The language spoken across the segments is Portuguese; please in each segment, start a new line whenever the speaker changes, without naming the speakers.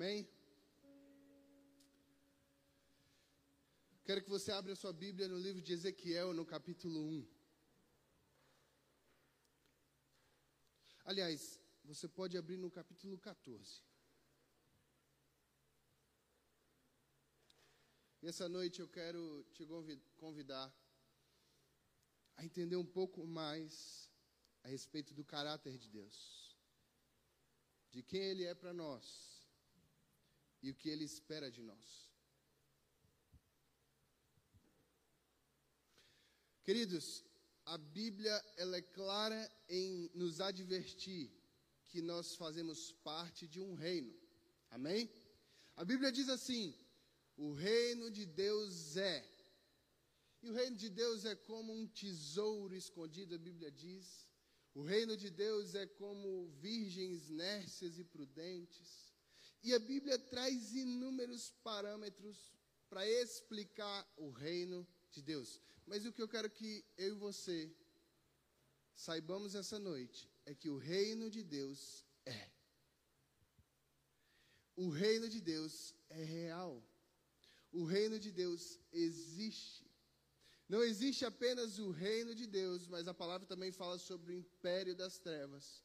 Amém? Quero que você abra sua Bíblia no livro de Ezequiel, no capítulo 1. Aliás, você pode abrir no capítulo 14. E essa noite eu quero te convidar a entender um pouco mais a respeito do caráter de Deus, de quem Ele é para nós e o que Ele espera de nós. Queridos, a Bíblia ela é clara em nos advertir que nós fazemos parte de um reino. Amém? A Bíblia diz assim: o reino de Deus é. E o reino de Deus é como um tesouro escondido, a Bíblia diz. O reino de Deus é como virgens nércias e prudentes. E a Bíblia traz inúmeros parâmetros para explicar o reino de Deus. Mas o que eu quero que eu e você saibamos essa noite é que o reino de Deus é. O reino de Deus é real. O reino de Deus existe. Não existe apenas o reino de Deus, mas a palavra também fala sobre o império das trevas.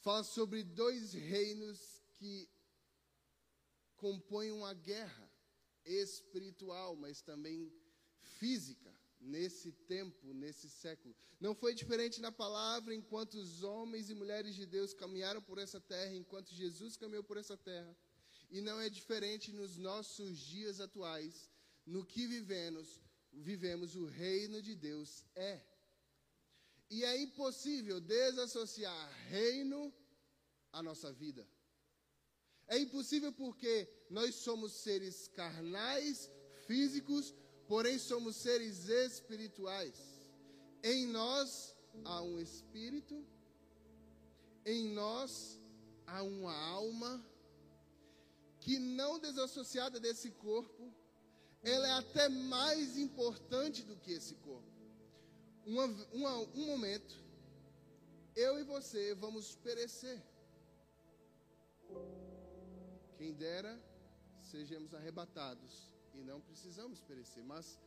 Fala sobre dois reinos que compõem uma guerra espiritual, mas também física nesse tempo, nesse século. Não foi diferente na palavra enquanto os homens e mulheres de Deus caminharam por essa terra, enquanto Jesus caminhou por essa terra. E não é diferente nos nossos dias atuais, no que vivemos, vivemos o reino de Deus é. E é impossível desassociar reino à nossa vida. É impossível porque nós somos seres carnais, físicos, porém somos seres espirituais. Em nós há um espírito, em nós há uma alma que não desassociada desse corpo, ela é até mais importante do que esse corpo. Uma, uma, um momento, eu e você vamos perecer. Quem dera sejamos arrebatados e não precisamos perecer, mas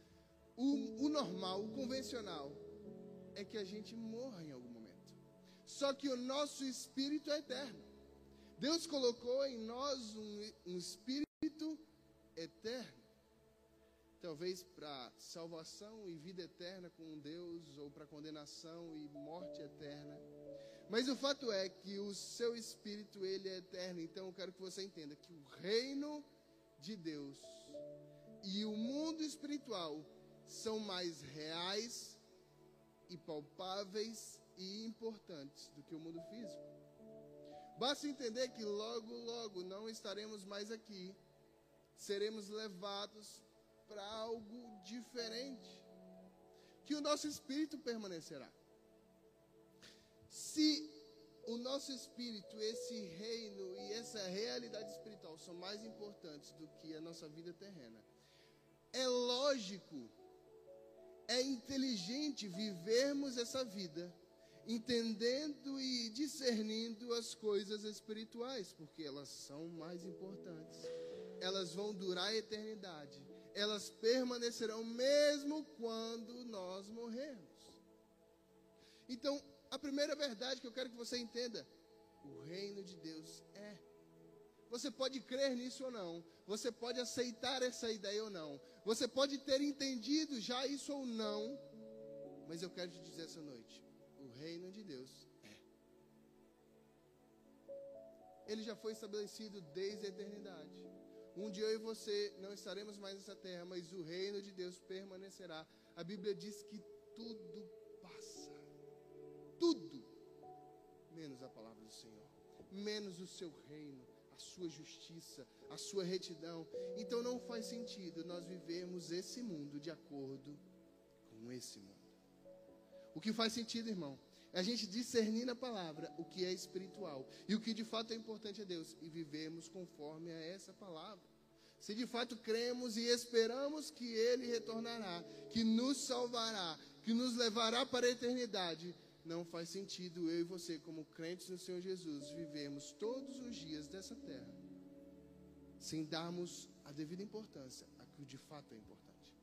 o, o normal, o convencional, é que a gente morra em algum momento. Só que o nosso espírito é eterno. Deus colocou em nós um, um espírito eterno. Talvez para salvação e vida eterna com Deus, ou para condenação e morte eterna. Mas o fato é que o seu espírito ele é eterno. Então eu quero que você entenda que o reino de Deus e o mundo espiritual são mais reais e palpáveis e importantes do que o mundo físico. Basta entender que logo, logo não estaremos mais aqui, seremos levados para algo diferente, que o nosso espírito permanecerá. Se o nosso espírito, esse reino e essa realidade espiritual são mais importantes do que a nossa vida terrena, é lógico, é inteligente vivermos essa vida entendendo e discernindo as coisas espirituais, porque elas são mais importantes. Elas vão durar a eternidade. Elas permanecerão mesmo quando nós morrermos. Então, a primeira verdade que eu quero que você entenda: o reino de Deus é. Você pode crer nisso ou não. Você pode aceitar essa ideia ou não. Você pode ter entendido já isso ou não. Mas eu quero te dizer essa noite: o reino de Deus é. Ele já foi estabelecido desde a eternidade. Um dia eu e você não estaremos mais nessa terra, mas o reino de Deus permanecerá. A Bíblia diz que tudo. Tudo. Menos a palavra do Senhor. Menos o seu reino, a sua justiça, a sua retidão. Então não faz sentido nós vivermos esse mundo de acordo com esse mundo. O que faz sentido, irmão, é a gente discernir na palavra o que é espiritual e o que de fato é importante a Deus e vivemos conforme a essa palavra. Se de fato cremos e esperamos que Ele retornará, que nos salvará, que nos levará para a eternidade, não faz sentido eu e você, como crentes no Senhor Jesus, vivemos todos os dias dessa terra sem darmos a devida importância a que de fato é importante.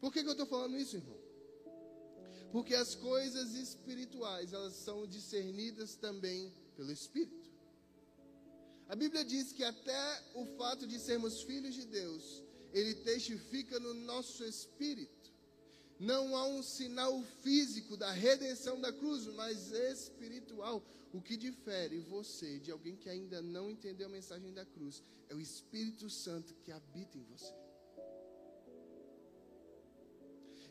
Por que, que eu estou falando isso, irmão? Porque as coisas espirituais, elas são discernidas também pelo Espírito. A Bíblia diz que até o fato de sermos filhos de Deus, ele testifica no nosso espírito. Não há um sinal físico da redenção da cruz, mas espiritual. O que difere você de alguém que ainda não entendeu a mensagem da cruz é o Espírito Santo que habita em você.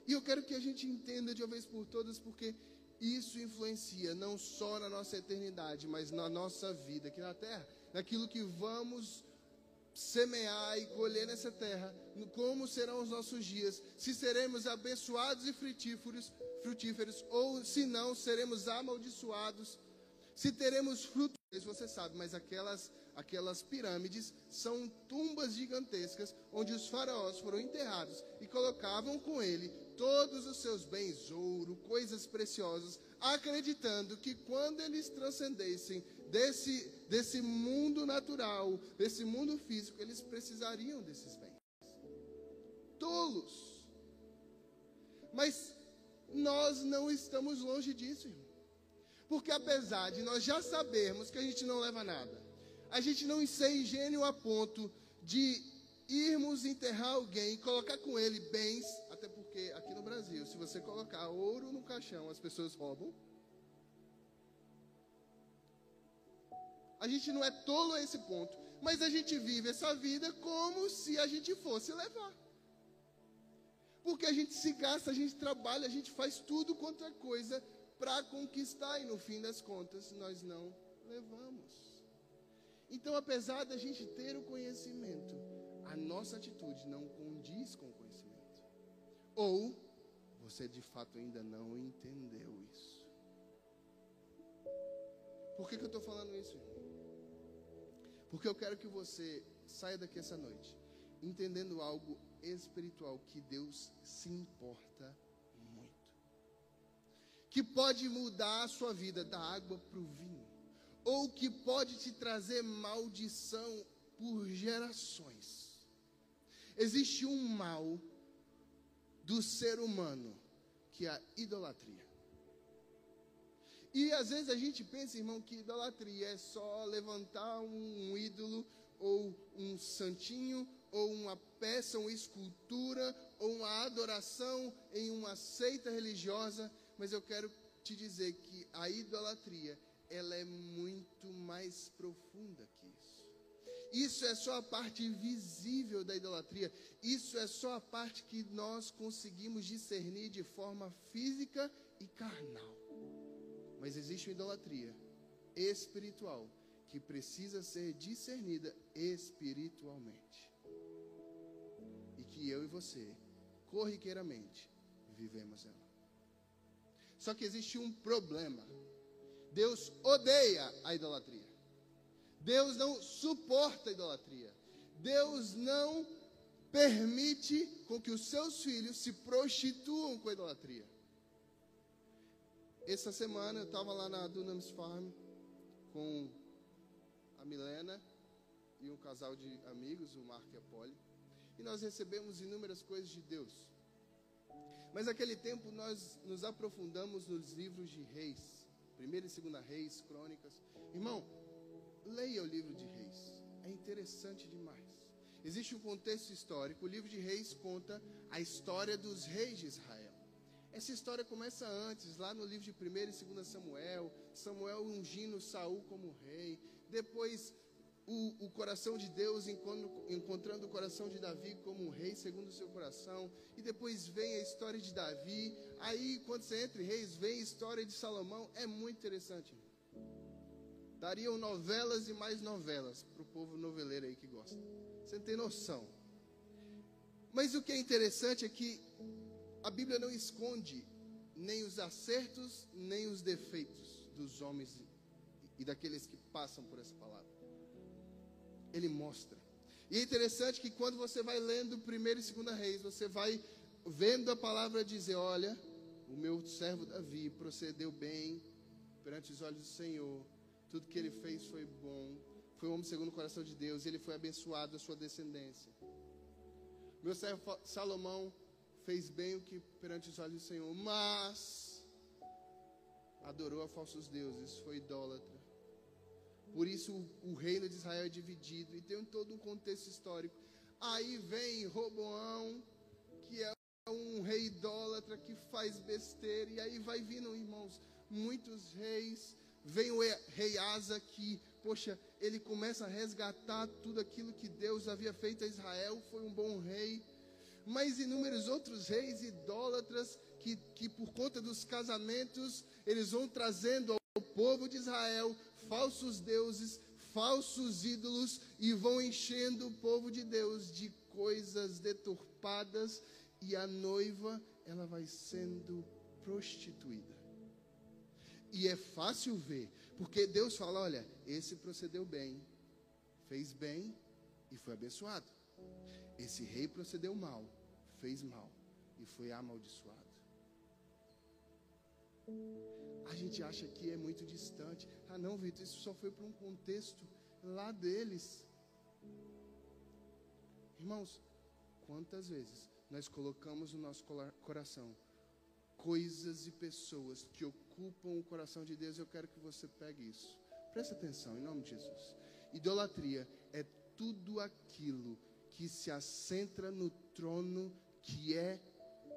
E eu quero que a gente entenda de uma vez por todas, porque isso influencia não só na nossa eternidade, mas na nossa vida aqui na terra, naquilo que vamos semear e colher nessa terra, como serão os nossos dias, se seremos abençoados e frutíferos, frutíferos ou se não seremos amaldiçoados, se teremos frutos, você sabe, mas aquelas aquelas pirâmides são tumbas gigantescas onde os faraós foram enterrados e colocavam com ele todos os seus bens, ouro, coisas preciosas, acreditando que quando eles transcendessem desse, desse mundo natural, desse mundo físico, eles precisariam desses bens. Tolos. Mas nós não estamos longe disso, irmão. Porque apesar de nós já sabermos que a gente não leva nada, a gente não ser ingênuo a ponto de irmos enterrar alguém e colocar com ele bens, até porque aqui no Brasil, se você colocar ouro no caixão, as pessoas roubam. A gente não é tolo a esse ponto, mas a gente vive essa vida como se a gente fosse levar. Porque a gente se gasta, a gente trabalha, a gente faz tudo quanto é coisa para conquistar e no fim das contas nós não levamos. Então, apesar da gente ter o conhecimento, a nossa atitude não condiz com o conhecimento. Ou você de fato ainda não entendeu isso. Por que, que eu estou falando isso, irmão? Porque eu quero que você saia daqui essa noite entendendo algo espiritual que Deus se importa muito. Que pode mudar a sua vida da água para o vinho, ou que pode te trazer maldição por gerações. Existe um mal do ser humano que é a idolatria. E às vezes a gente pensa, irmão, que idolatria é só levantar um, ídolo, ou um santinho, ou uma peça, uma escultura, ou uma adoração em uma seita religiosa. Mas eu quero te dizer que a idolatria, ela é muito mais profunda que isso. Isso é só a parte visível da idolatria. Isso é só a parte que nós conseguimos discernir de forma física e carnal. Mas existe uma idolatria espiritual que precisa ser discernida espiritualmente. E que eu e você, corriqueiramente, vivemos ela. Só que existe um problema. Deus odeia a idolatria. Deus não suporta a idolatria. Deus não permite com que os seus filhos se prostituam com a idolatria. Essa semana eu estava lá na Dunamis Farm com a Milena e um casal de amigos, o Marco e a Polly, e nós recebemos inúmeras coisas de Deus. Mas naquele tempo nós nos aprofundamos nos livros de Reis, primeira e segunda Reis, Crônicas. Irmão, leia o livro de Reis, é interessante demais. Existe um contexto histórico, o livro de Reis conta a história dos reis de Israel. Essa história começa antes, lá no livro de 1 e 2 Samuel, Samuel ungindo Saul como rei, depois o, o, coração de Deus encontrando o coração de Davi como rei segundo o seu coração, e depois vem a história de Davi, aí quando você entra em reis, vem a história de Salomão, é muito interessante. Dariam novelas e mais novelas para o povo noveleiro aí que gosta. Você não tem noção. Mas o que é interessante é que a Bíblia não esconde nem os acertos, nem os defeitos dos homens e daqueles que passam por essa palavra. Ele mostra. E é interessante que quando você vai lendo primeiro e segunda reis, você vai vendo a palavra dizer, olha, o meu servo Davi procedeu bem perante os olhos do Senhor. Tudo que ele fez foi bom. foi um homem segundo o coração de Deus, ele foi abençoado a sua descendência. Meu servo Salomão fez bem o que perante os olhos do Senhor, mas adorou a falsos deuses, foi idólatra. Por isso o, o reino de Israel é dividido e tem todo um contexto histórico. Aí vem Roboão, que é um rei idólatra que faz besteira, e aí vai vindo, irmãos, muitos reis. Vem o rei Asa que, poxa, ele começa a resgatar tudo aquilo que Deus havia feito a Israel, foi um bom rei. Mas inúmeros outros reis idólatras que, que por conta dos casamentos, eles vão trazendo ao povo de Israel falsos deuses, falsos ídolos e vão enchendo o povo de Deus de coisas deturpadas e a noiva ela vai sendo prostituída. E é fácil ver, porque Deus fala: olha, esse procedeu bem, fez bem e foi abençoado. Esse rei procedeu mal, fez mal e foi amaldiçoado. A gente acha que é muito distante. Ah, não, Vitor, isso só foi para um contexto lá deles. Irmãos, quantas vezes nós colocamos no nosso coração coisas e pessoas que ocupam o coração de Deus? Eu quero que você pegue isso. Preste atenção, em nome de Jesus. Idolatria é tudo aquilo que se assenta no trono que é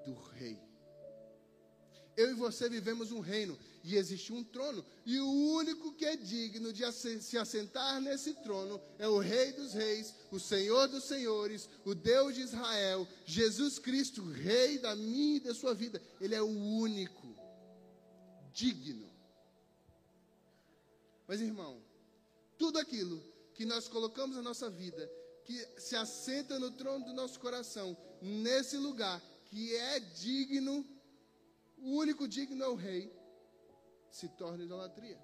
do rei. Eu e você vivemos um reino e existe um trono, e o único que é digno de se assentar nesse trono é o Rei dos Reis, o Senhor dos Senhores, o Deus de Israel, Jesus Cristo, Rei da minha e da sua vida. Ele é o único digno. Mas irmão, tudo aquilo que nós colocamos na nossa vida, que se assenta no trono do nosso coração, nesse lugar que é digno o único digno é o rei, se torna idolatria.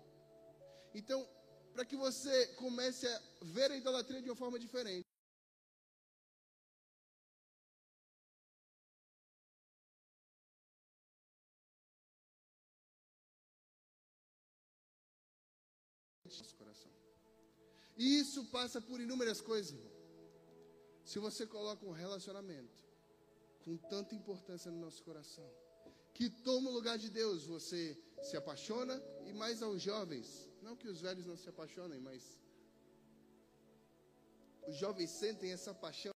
Então, para que você comece a ver a idolatria de uma forma diferente. E isso passa por inúmeras coisas, irmão. Se você coloca um relacionamento com tanta importância no nosso coração, que toma o lugar de Deus. Você se apaixona e mais aos jovens. Não que os velhos não se apaixonem, mas os jovens sentem essa paixão.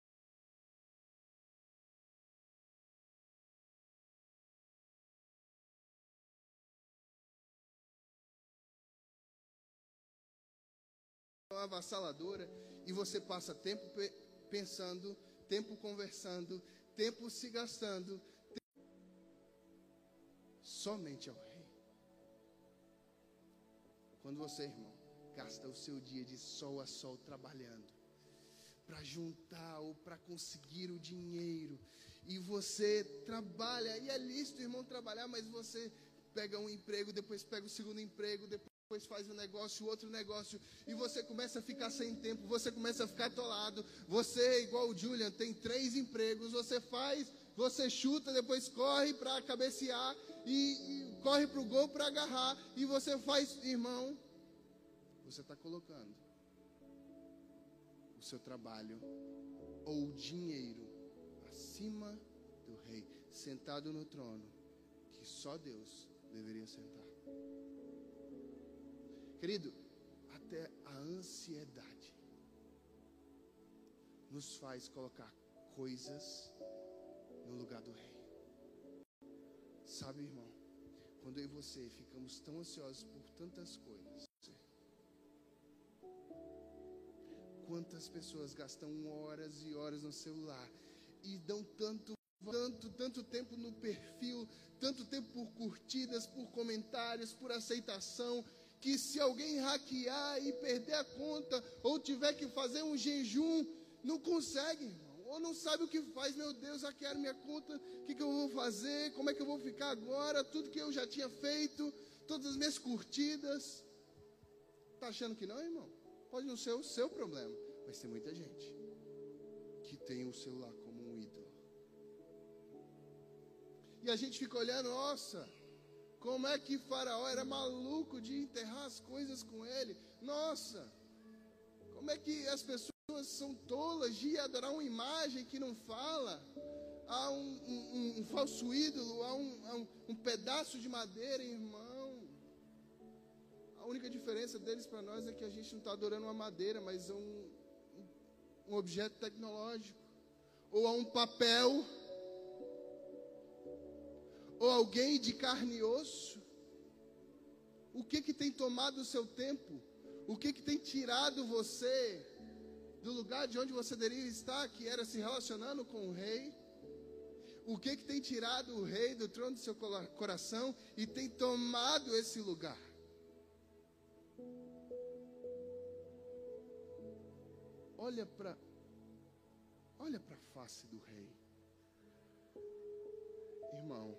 avassaladora e você passa tempo pensando, tempo conversando, tempo se gastando, somente ao Rei. Quando você, irmão, gasta o seu dia de sol a sol trabalhando, para juntar ou para conseguir o dinheiro, e você trabalha, e é lícito, irmão, trabalhar, mas você pega um emprego, depois pega o segundo emprego, depois faz um negócio, outro negócio, e você começa a ficar sem tempo, você começa a ficar atolado. Você, igual o Julian, tem três empregos, você faz, você chuta, depois corre para cabecear, e, e corre para o gol para agarrar, e você faz, irmão, você está colocando o seu trabalho ou o dinheiro acima do rei, sentado no trono que só Deus deveria sentar. Querido, até a ansiedade nos faz colocar coisas no lugar do rei. Sabe, irmão, quando eu e você ficamos tão ansiosos por tantas coisas, quantas pessoas gastam horas e horas no celular e dão tanto, tanto, tanto tempo no perfil, tanto tempo por curtidas, por comentários, por aceitação, que se alguém hackear e perder a conta ou tiver que fazer um jejum, não consegue, irmão ou não sabe o que faz, meu Deus, hackearam minha conta, o que, que eu vou fazer, como é que eu vou ficar agora, tudo que eu já tinha feito, todas as minhas curtidas. Está achando que não, irmão? Pode não ser o seu problema, mas tem muita gente que tem o celular como um ídolo. E a gente fica olhando, nossa, como é que Faraó era maluco de enterrar as coisas com ele? Nossa, Como é que as pessoas são tolas de adorar uma imagem que não fala? Há um, um, um falso ídolo, há, um, um, pedaço de madeira, irmão. A única diferença deles para nós é que a gente não está adorando uma madeira, mas um, um objeto tecnológico, ou a um papel, ou alguém de carne e osso. O que que tem tomado o seu tempo? O que que tem tirado você do lugar de onde você deveria estar, que era se relacionando com o rei? O que que tem tirado o rei do trono do seu coração e tem tomado esse lugar? Olha para olha para a face do rei. Irmão,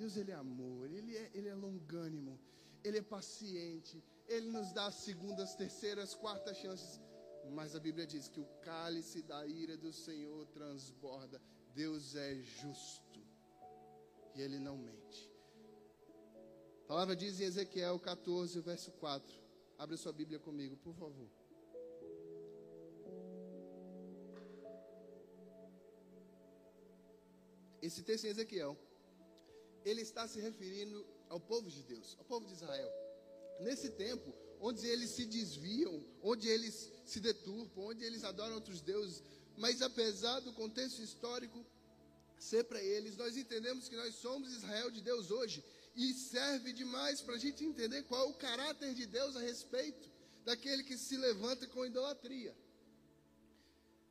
Deus ele é amor, ele é, ele é longânimo. Ele é paciente, Ele nos dá segundas, terceiras, quartas chances. Mas a Bíblia diz que o cálice da ira do Senhor transborda. Deus é justo e Ele não mente. A palavra diz em Ezequiel 14, verso 4. Abre sua Bíblia comigo, por favor. Esse texto em Ezequiel, ele está se referindo ao povo de Deus, ao povo de Israel. Nesse tempo, onde eles se desviam, onde eles se deturpam, onde eles adoram outros deuses, mas apesar do contexto histórico ser para eles, nós entendemos que nós somos Israel de Deus hoje e serve demais para a gente entender qual é o caráter de Deus a respeito daquele que se levanta com idolatria.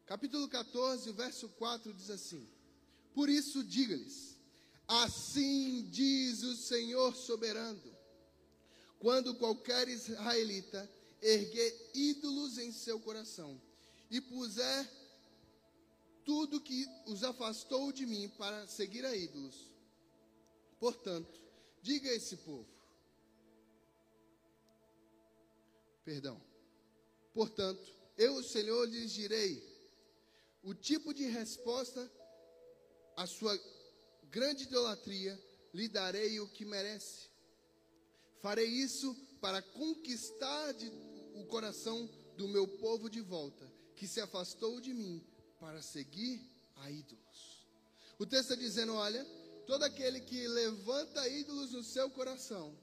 Capítulo 14, verso 4 diz assim: Por isso diga-lhes Assim diz o Senhor soberano: quando qualquer israelita erguer ídolos em seu coração e puser tudo que os afastou de mim para seguir a ídolos, portanto, diga a esse povo: perdão, portanto, eu, o Senhor, lhes direi o tipo de resposta à sua grande idolatria, lhe darei o que merece. Farei isso para conquistar de, o coração do meu povo de volta, que se afastou de mim para seguir a ídolos. O texto está dizendo: olha, todo aquele que levanta ídolos no seu coração,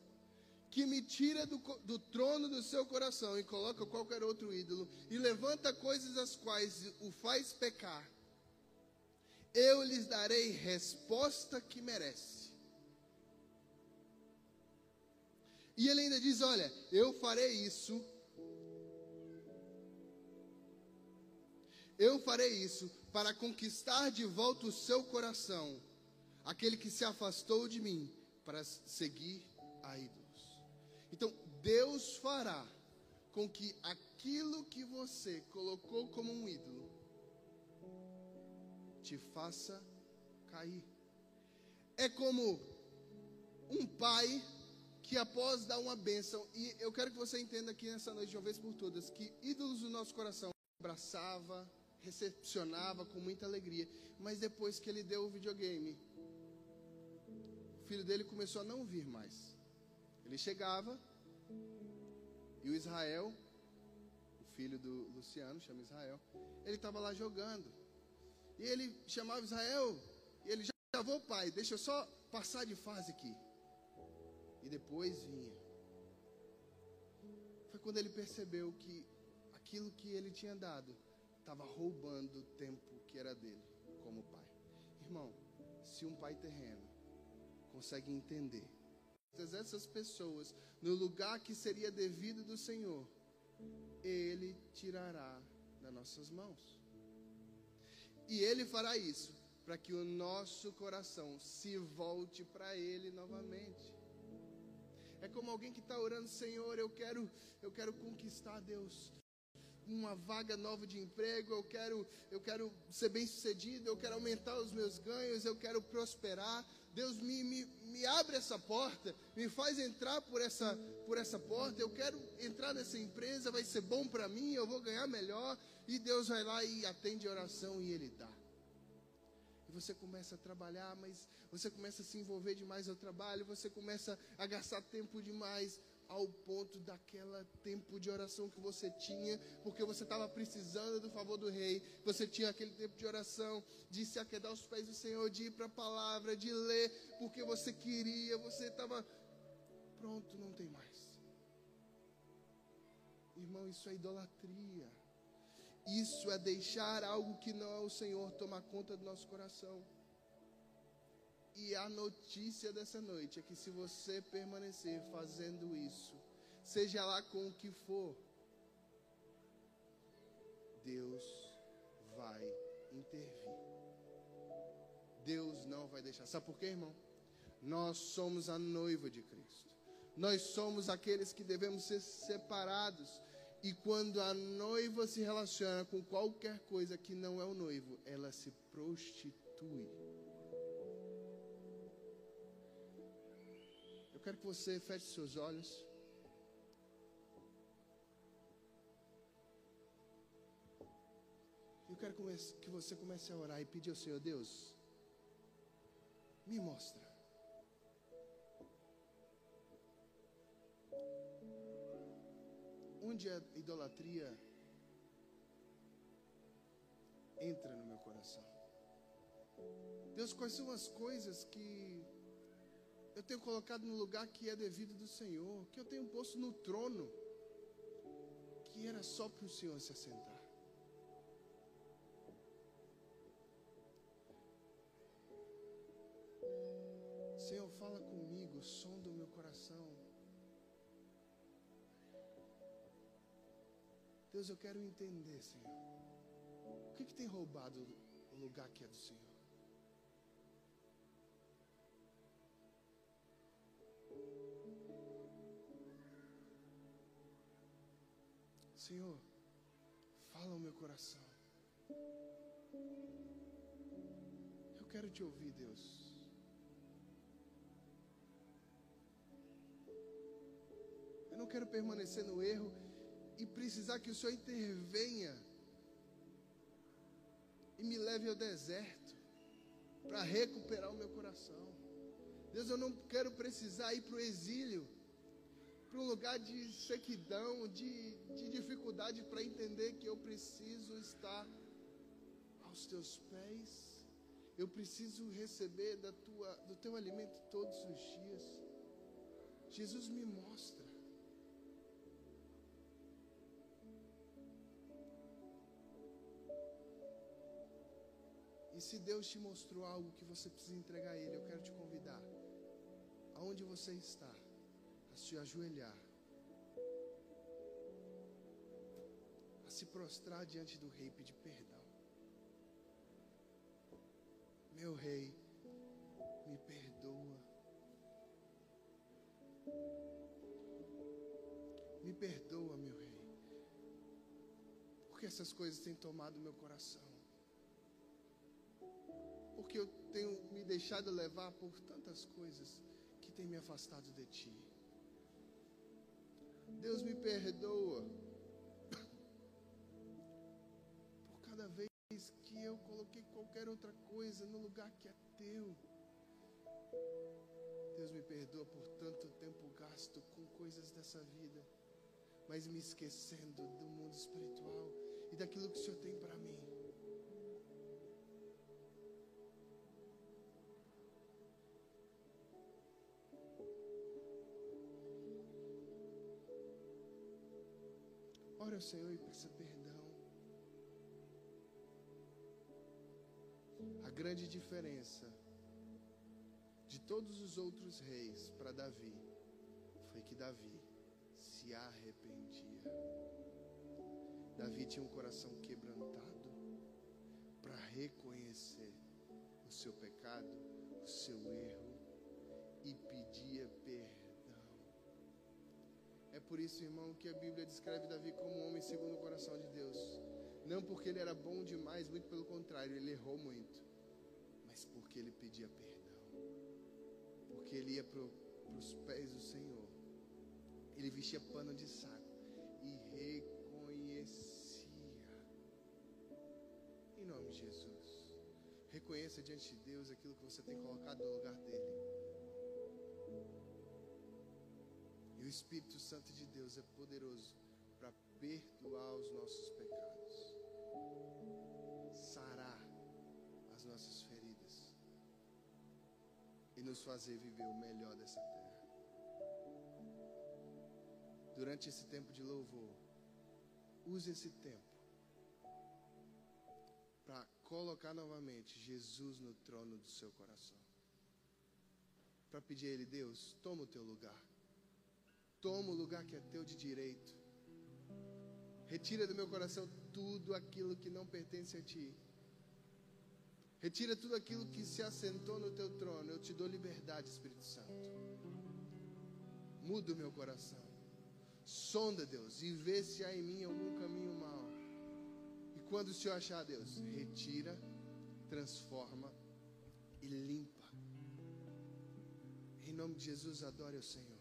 que me tira do, do, trono do seu coração e coloca qualquer outro ídolo, e levanta coisas as quais o faz pecar, eu lhes darei resposta que merece. E ele ainda diz: Olha, eu farei isso. Eu farei isso para conquistar de volta o seu coração, aquele que se afastou de mim para seguir a ídolos. Então, Deus fará com que aquilo que você colocou como um ídolo te faça cair. É como um pai que após dar uma bênção, e eu quero que você entenda aqui nessa noite de uma vez por todas, que ídolos do nosso coração abraçava, recepcionava com muita alegria, mas depois que ele deu o videogame, o filho dele começou a não vir mais. Ele chegava e o Israel, o filho do Luciano, chama Israel, ele estava lá jogando. E ele chamava Israel, e ele já vou, pai, deixa eu só passar de fase aqui. E depois vinha. Foi quando ele percebeu que aquilo que ele tinha dado estava roubando o tempo que era dele como pai. Irmão, se um pai terreno consegue entender essas pessoas no lugar que seria devido do Senhor, ele tirará das nossas mãos. E Ele fará isso para que o nosso coração se volte para Ele novamente. É como alguém que está orando, Senhor, eu quero, eu quero conquistar Deus uma vaga nova de emprego, eu quero, eu quero ser bem sucedido, eu quero aumentar os meus ganhos, eu quero prosperar. Deus me, me, me abre essa porta, me faz entrar por essa, por essa porta. Eu quero entrar nessa empresa, vai ser bom para mim, eu vou ganhar melhor. E Deus vai lá e atende a oração e Ele dá. E você começa a trabalhar, mas você começa a se envolver demais no trabalho, você começa a gastar tempo demais ao ponto daquela tempo de oração que você tinha, porque você estava precisando do favor do rei, você tinha aquele tempo de oração, de se aquedar aos pés do Senhor, de ir para a palavra, de ler, porque você queria, você estava pronto, não tem mais. Irmão, isso é idolatria. Isso é deixar algo que não é o Senhor tomar conta do nosso coração. E a notícia dessa noite é que se você permanecer fazendo isso, seja lá com o que for, Deus vai intervir. Deus não vai deixar. Sabe por quê, irmão? Nós somos a noiva de Cristo. Nós somos aqueles que devemos ser separados. E quando a noiva se relaciona com qualquer coisa que não é o noivo, ela se prostitui. Quero que você feche seus olhos. Eu quero que você comece a orar e pedir ao Senhor Deus, me mostra. Onde a idolatria entra no meu coração? Deus, quais são as coisas que eu tenho colocado no lugar que é devido do Senhor, que eu tenho posto no trono, que era só para o Senhor se assentar. Senhor, fala comigo, som do meu coração. Deus, eu quero entender, Senhor. O que, que tem roubado o lugar que é do Senhor? Senhor, fala o meu coração. Eu quero te ouvir, Deus. Eu não quero permanecer no erro e precisar que o Senhor intervenha e me leve ao deserto para recuperar o meu coração. Deus, eu não quero precisar ir para o exílio para um lugar de sequidão, de, de dificuldade para entender que eu preciso estar aos teus pés. Eu preciso receber da tua, do teu alimento todos os dias. Jesus me mostra. E se Deus te mostrou algo que você precisa entregar a Ele, eu quero te convidar. Aonde você está? A se ajoelhar, a se prostrar diante do rei e pedir perdão. Meu rei, me perdoa. Me perdoa, meu rei. Porque essas coisas têm tomado meu coração. Porque eu tenho me deixado levar por tantas coisas que têm me afastado de ti. Deus me perdoa. Por cada vez que eu coloquei qualquer outra coisa no lugar que é teu. Deus me perdoa por tanto tempo gasto com coisas dessa vida, mas me esquecendo do mundo espiritual e daquilo que o Senhor tem para mim. Ore ao Senhor e peça perdão. A grande diferença de todos os outros reis para Davi foi que Davi se arrependia. Davi tinha um coração quebrantado para reconhecer o seu pecado, o seu erro e pedia perdão. Por isso, irmão, que a Bíblia descreve Davi como um homem segundo o coração de Deus. Não porque ele era bom demais, muito pelo contrário, ele errou muito. Mas porque ele pedia perdão. Porque ele ia para os pés do Senhor. Ele vestia pano de saco e reconhecia. Em nome de Jesus. Reconheça diante de Deus aquilo que você tem colocado no lugar dele. O Espírito Santo de Deus é poderoso para perdoar os nossos pecados, sarar as nossas feridas e nos fazer viver o melhor dessa terra. Durante esse tempo de louvor, use esse tempo para colocar novamente Jesus no trono do seu coração. Para pedir a Ele, Deus, toma o teu lugar. Toma o lugar que é teu de direito. Retira do meu coração tudo aquilo que não pertence a ti. Retira tudo aquilo que se assentou no teu trono. Eu te dou liberdade, Espírito Santo. Muda o meu coração. Sonda, Deus, e vê se há em mim algum caminho mau. E quando o Senhor achar, Deus, retira, transforma e limpa. Em nome de Jesus, adore o Senhor.